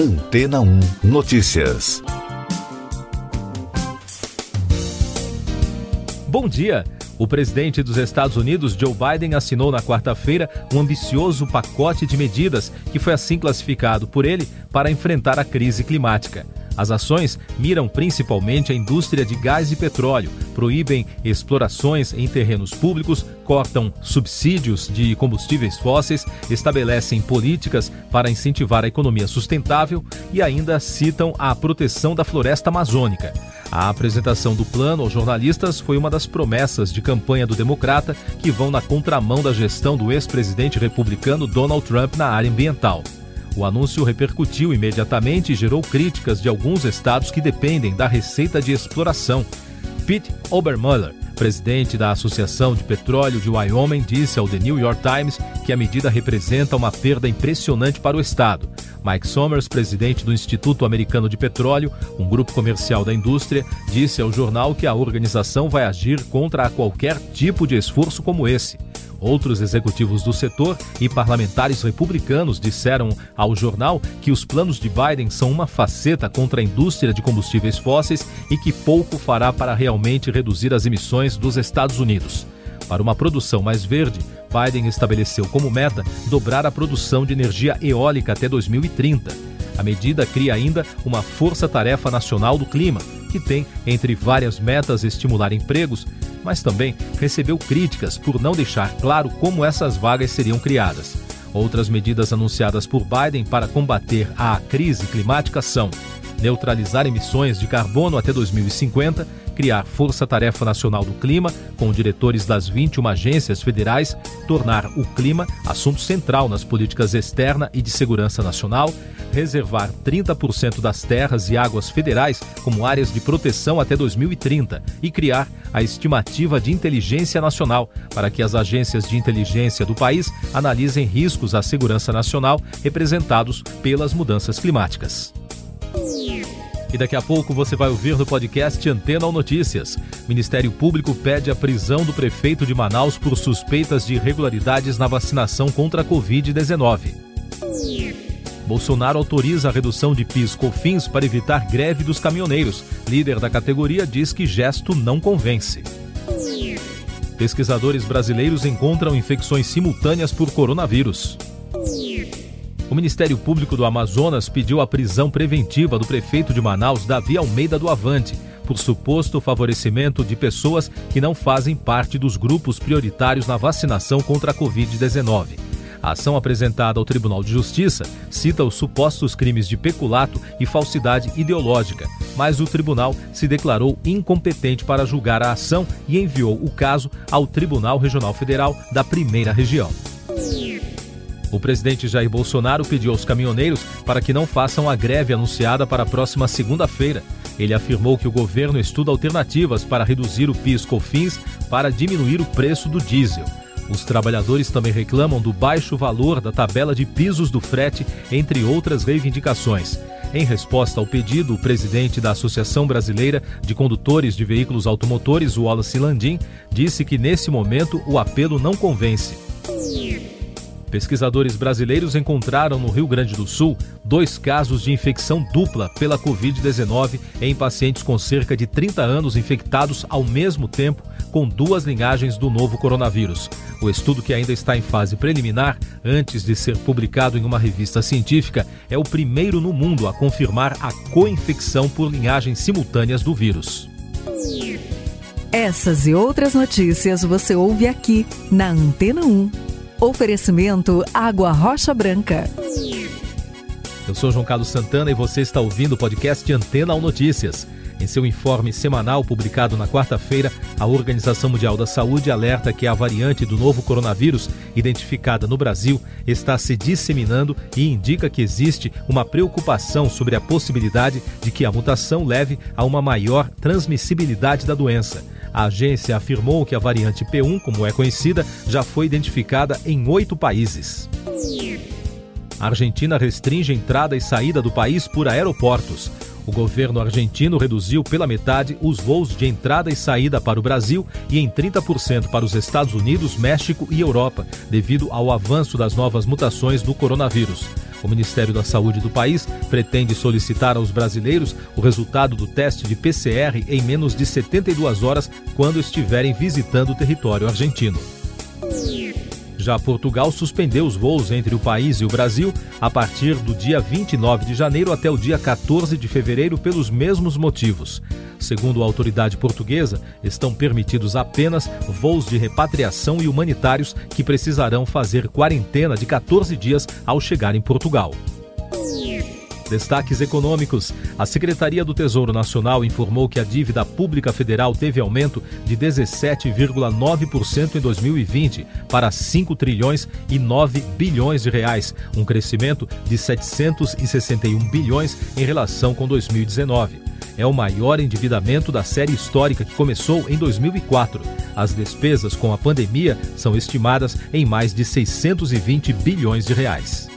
Antena 1 Notícias. Bom dia. O presidente dos Estados Unidos, Joe Biden, assinou na quarta-feira um ambicioso pacote de medidas que foi assim classificado por ele para enfrentar a crise climática. As ações miram principalmente a indústria de gás e petróleo, proíbem explorações em terrenos públicos, cortam subsídios de combustíveis fósseis, estabelecem políticas para incentivar a economia sustentável e ainda citam a proteção da floresta amazônica. A apresentação do plano aos jornalistas foi uma das promessas de campanha do democrata que vão na contramão da gestão do ex-presidente republicano Donald Trump na área ambiental. O anúncio repercutiu imediatamente e gerou críticas de alguns estados que dependem da receita de exploração. Pete Obermuller, presidente da Associação de Petróleo de Wyoming, disse ao The New York Times que a medida representa uma perda impressionante para o estado. Mike Somers, presidente do Instituto Americano de Petróleo, um grupo comercial da indústria, disse ao jornal que a organização vai agir contra qualquer tipo de esforço como esse. Outros executivos do setor e parlamentares republicanos disseram ao jornal que os planos de Biden são uma faceta contra a indústria de combustíveis fósseis e que pouco fará para realmente reduzir as emissões dos Estados Unidos. Para uma produção mais verde, Biden estabeleceu como meta dobrar a produção de energia eólica até 2030. A medida cria ainda uma Força-Tarefa Nacional do Clima, que tem, entre várias metas, estimular empregos, mas também recebeu críticas por não deixar claro como essas vagas seriam criadas. Outras medidas anunciadas por Biden para combater a crise climática são neutralizar emissões de carbono até 2050, criar Força-Tarefa Nacional do Clima, com diretores das 21 agências federais, tornar o clima assunto central nas políticas externa e de segurança nacional, reservar 30% das terras e águas federais como áreas de proteção até 2030 e criar a estimativa de inteligência nacional para que as agências de inteligência do país analisem riscos à segurança nacional representados pelas mudanças climáticas. E daqui a pouco você vai ouvir no podcast Antena ou Notícias. Ministério Público pede a prisão do prefeito de Manaus por suspeitas de irregularidades na vacinação contra a Covid-19. Bolsonaro autoriza a redução de PIS/COFINS para evitar greve dos caminhoneiros. Líder da categoria diz que gesto não convence. Pesquisadores brasileiros encontram infecções simultâneas por coronavírus. O Ministério Público do Amazonas pediu a prisão preventiva do prefeito de Manaus, Davi Almeida do Avante, por suposto favorecimento de pessoas que não fazem parte dos grupos prioritários na vacinação contra a Covid-19. A ação apresentada ao Tribunal de Justiça cita os supostos crimes de peculato e falsidade ideológica, mas o tribunal se declarou incompetente para julgar a ação e enviou o caso ao Tribunal Regional Federal da Primeira Região. O presidente Jair Bolsonaro pediu aos caminhoneiros para que não façam a greve anunciada para a próxima segunda-feira. Ele afirmou que o governo estuda alternativas para reduzir o PIS/COFINS para diminuir o preço do diesel. Os trabalhadores também reclamam do baixo valor da tabela de pisos do frete, entre outras reivindicações. Em resposta ao pedido, o presidente da Associação Brasileira de Condutores de Veículos Automotores, Wallace Landim, disse que nesse momento o apelo não convence. Pesquisadores brasileiros encontraram no Rio Grande do Sul dois casos de infecção dupla pela Covid-19 em pacientes com cerca de 30 anos infectados ao mesmo tempo com duas linhagens do novo coronavírus. O estudo, que ainda está em fase preliminar, antes de ser publicado em uma revista científica, é o primeiro no mundo a confirmar a co-infecção por linhagens simultâneas do vírus. Essas e outras notícias você ouve aqui na Antena 1. Oferecimento Água Rocha Branca. Eu sou João Carlos Santana e você está ouvindo o podcast Antena ou Notícias. Em seu informe semanal publicado na quarta-feira, a Organização Mundial da Saúde alerta que a variante do novo coronavírus, identificada no Brasil, está se disseminando e indica que existe uma preocupação sobre a possibilidade de que a mutação leve a uma maior transmissibilidade da doença. A agência afirmou que a variante P1, como é conhecida, já foi identificada em oito países. A Argentina restringe entrada e saída do país por aeroportos. O governo argentino reduziu pela metade os voos de entrada e saída para o Brasil e em 30% para os Estados Unidos, México e Europa, devido ao avanço das novas mutações do coronavírus. O Ministério da Saúde do país pretende solicitar aos brasileiros o resultado do teste de PCR em menos de 72 horas quando estiverem visitando o território argentino. Já Portugal suspendeu os voos entre o país e o Brasil a partir do dia 29 de janeiro até o dia 14 de fevereiro pelos mesmos motivos. Segundo a autoridade portuguesa, estão permitidos apenas voos de repatriação e humanitários que precisarão fazer quarentena de 14 dias ao chegar em Portugal. Destaques econômicos. A Secretaria do Tesouro Nacional informou que a dívida pública federal teve aumento de 17,9% em 2020 para 5 trilhões e 9 bilhões de reais, um crescimento de 761 bilhões em relação com 2019 é o maior endividamento da série histórica que começou em 2004. As despesas com a pandemia são estimadas em mais de 620 bilhões de reais.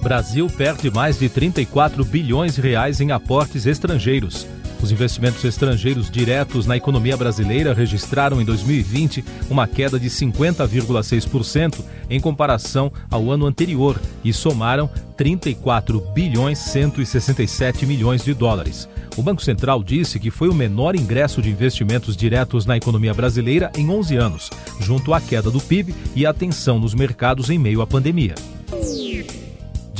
Brasil perde mais de 34 bilhões de reais em aportes estrangeiros. Os investimentos estrangeiros diretos na economia brasileira registraram em 2020 uma queda de 50,6% em comparação ao ano anterior e somaram 34 bilhões 167 milhões de dólares. O Banco Central disse que foi o menor ingresso de investimentos diretos na economia brasileira em 11 anos, junto à queda do PIB e à tensão nos mercados em meio à pandemia.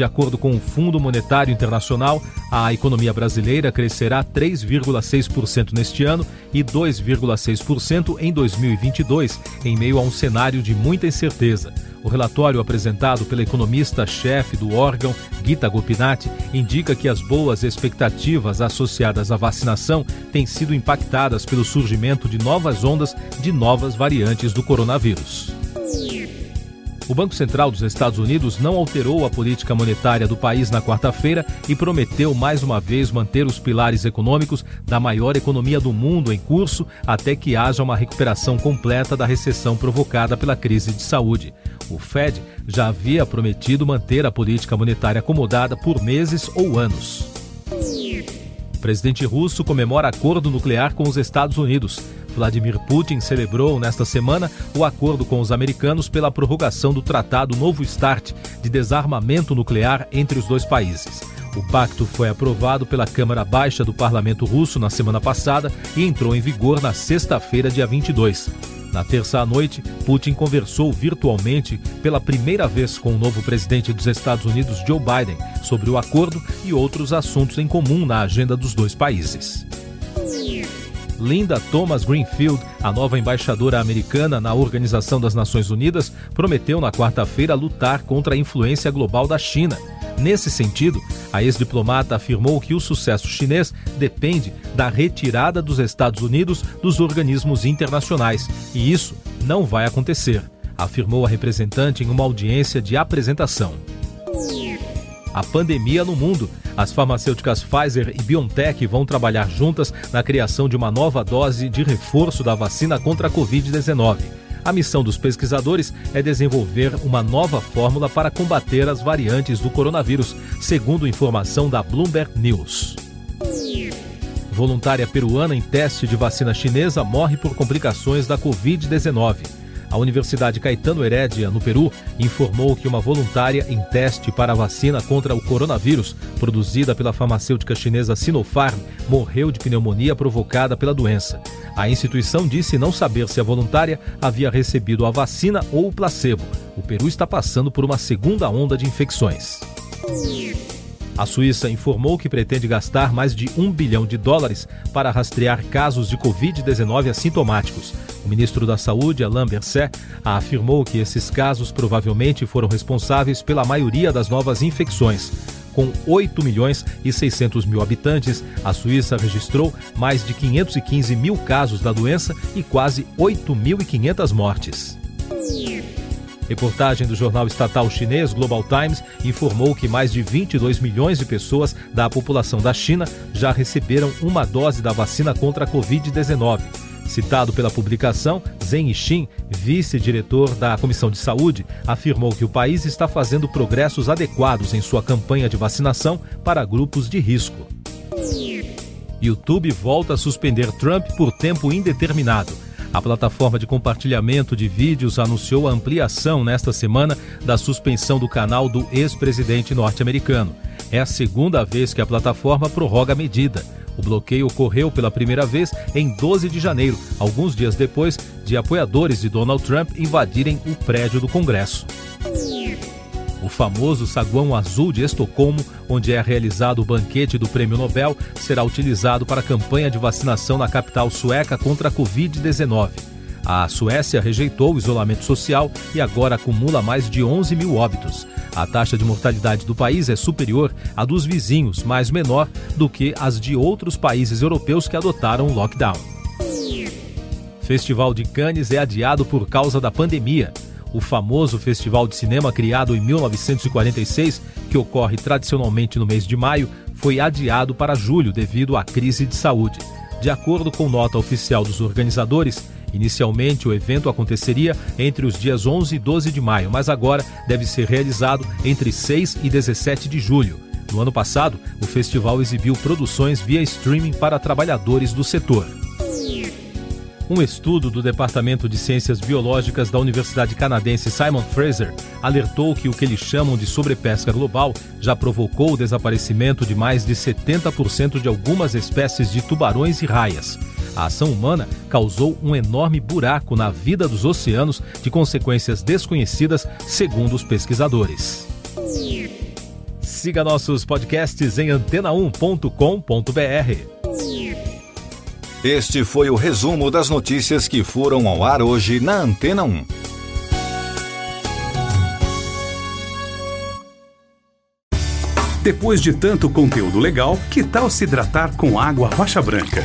De acordo com o Fundo Monetário Internacional, a economia brasileira crescerá 3,6% neste ano e 2,6% em 2022, em meio a um cenário de muita incerteza. O relatório apresentado pela economista-chefe do órgão, Gita Gopinath, indica que as boas expectativas associadas à vacinação têm sido impactadas pelo surgimento de novas ondas de novas variantes do coronavírus. O Banco Central dos Estados Unidos não alterou a política monetária do país na quarta-feira e prometeu mais uma vez manter os pilares econômicos da maior economia do mundo em curso até que haja uma recuperação completa da recessão provocada pela crise de saúde. O Fed já havia prometido manter a política monetária acomodada por meses ou anos. O presidente russo comemora acordo nuclear com os Estados Unidos. Vladimir Putin celebrou nesta semana o acordo com os americanos pela prorrogação do Tratado Novo START de desarmamento nuclear entre os dois países. O pacto foi aprovado pela Câmara Baixa do Parlamento Russo na semana passada e entrou em vigor na sexta-feira, dia 22. Na terça à noite, Putin conversou virtualmente pela primeira vez com o novo presidente dos Estados Unidos, Joe Biden, sobre o acordo e outros assuntos em comum na agenda dos dois países. Linda Thomas Greenfield, a nova embaixadora americana na Organização das Nações Unidas, prometeu na quarta-feira lutar contra a influência global da China. Nesse sentido, a ex-diplomata afirmou que o sucesso chinês depende da retirada dos Estados Unidos dos organismos internacionais, e isso não vai acontecer, afirmou a representante em uma audiência de apresentação. A pandemia no mundo as farmacêuticas Pfizer e BioNTech vão trabalhar juntas na criação de uma nova dose de reforço da vacina contra a Covid-19. A missão dos pesquisadores é desenvolver uma nova fórmula para combater as variantes do coronavírus, segundo informação da Bloomberg News. Voluntária peruana em teste de vacina chinesa morre por complicações da Covid-19. A Universidade Caetano Herédia, no Peru, informou que uma voluntária em teste para a vacina contra o coronavírus, produzida pela farmacêutica chinesa Sinopharm, morreu de pneumonia provocada pela doença. A instituição disse não saber se a voluntária havia recebido a vacina ou o placebo. O Peru está passando por uma segunda onda de infecções. A Suíça informou que pretende gastar mais de um bilhão de dólares para rastrear casos de Covid-19 assintomáticos. O ministro da Saúde, Alain Berset, afirmou que esses casos provavelmente foram responsáveis pela maioria das novas infecções. Com 8 milhões e 600 mil habitantes, a Suíça registrou mais de 515 mil casos da doença e quase 8.500 mortes. Reportagem do jornal estatal chinês Global Times informou que mais de 22 milhões de pessoas da população da China já receberam uma dose da vacina contra a Covid-19. Citado pela publicação, Zeng Yixin, vice-diretor da Comissão de Saúde, afirmou que o país está fazendo progressos adequados em sua campanha de vacinação para grupos de risco. YouTube volta a suspender Trump por tempo indeterminado. A plataforma de compartilhamento de vídeos anunciou a ampliação nesta semana da suspensão do canal do ex-presidente norte-americano. É a segunda vez que a plataforma prorroga a medida. O bloqueio ocorreu pela primeira vez em 12 de janeiro, alguns dias depois de apoiadores de Donald Trump invadirem o prédio do Congresso. O famoso saguão azul de Estocolmo, onde é realizado o banquete do Prêmio Nobel, será utilizado para a campanha de vacinação na capital sueca contra a Covid-19. A Suécia rejeitou o isolamento social e agora acumula mais de 11 mil óbitos. A taxa de mortalidade do país é superior à dos vizinhos, mas menor do que as de outros países europeus que adotaram o lockdown. Festival de Cannes é adiado por causa da pandemia. O famoso festival de cinema criado em 1946, que ocorre tradicionalmente no mês de maio, foi adiado para julho devido à crise de saúde. De acordo com nota oficial dos organizadores, Inicialmente, o evento aconteceria entre os dias 11 e 12 de maio, mas agora deve ser realizado entre 6 e 17 de julho. No ano passado, o festival exibiu produções via streaming para trabalhadores do setor. Um estudo do Departamento de Ciências Biológicas da Universidade Canadense Simon Fraser alertou que o que eles chamam de sobrepesca global já provocou o desaparecimento de mais de 70% de algumas espécies de tubarões e raias. A ação humana causou um enorme buraco na vida dos oceanos de consequências desconhecidas, segundo os pesquisadores. Siga nossos podcasts em antena1.com.br. Este foi o resumo das notícias que foram ao ar hoje na Antena 1. Depois de tanto conteúdo legal, que tal se hidratar com água rocha branca?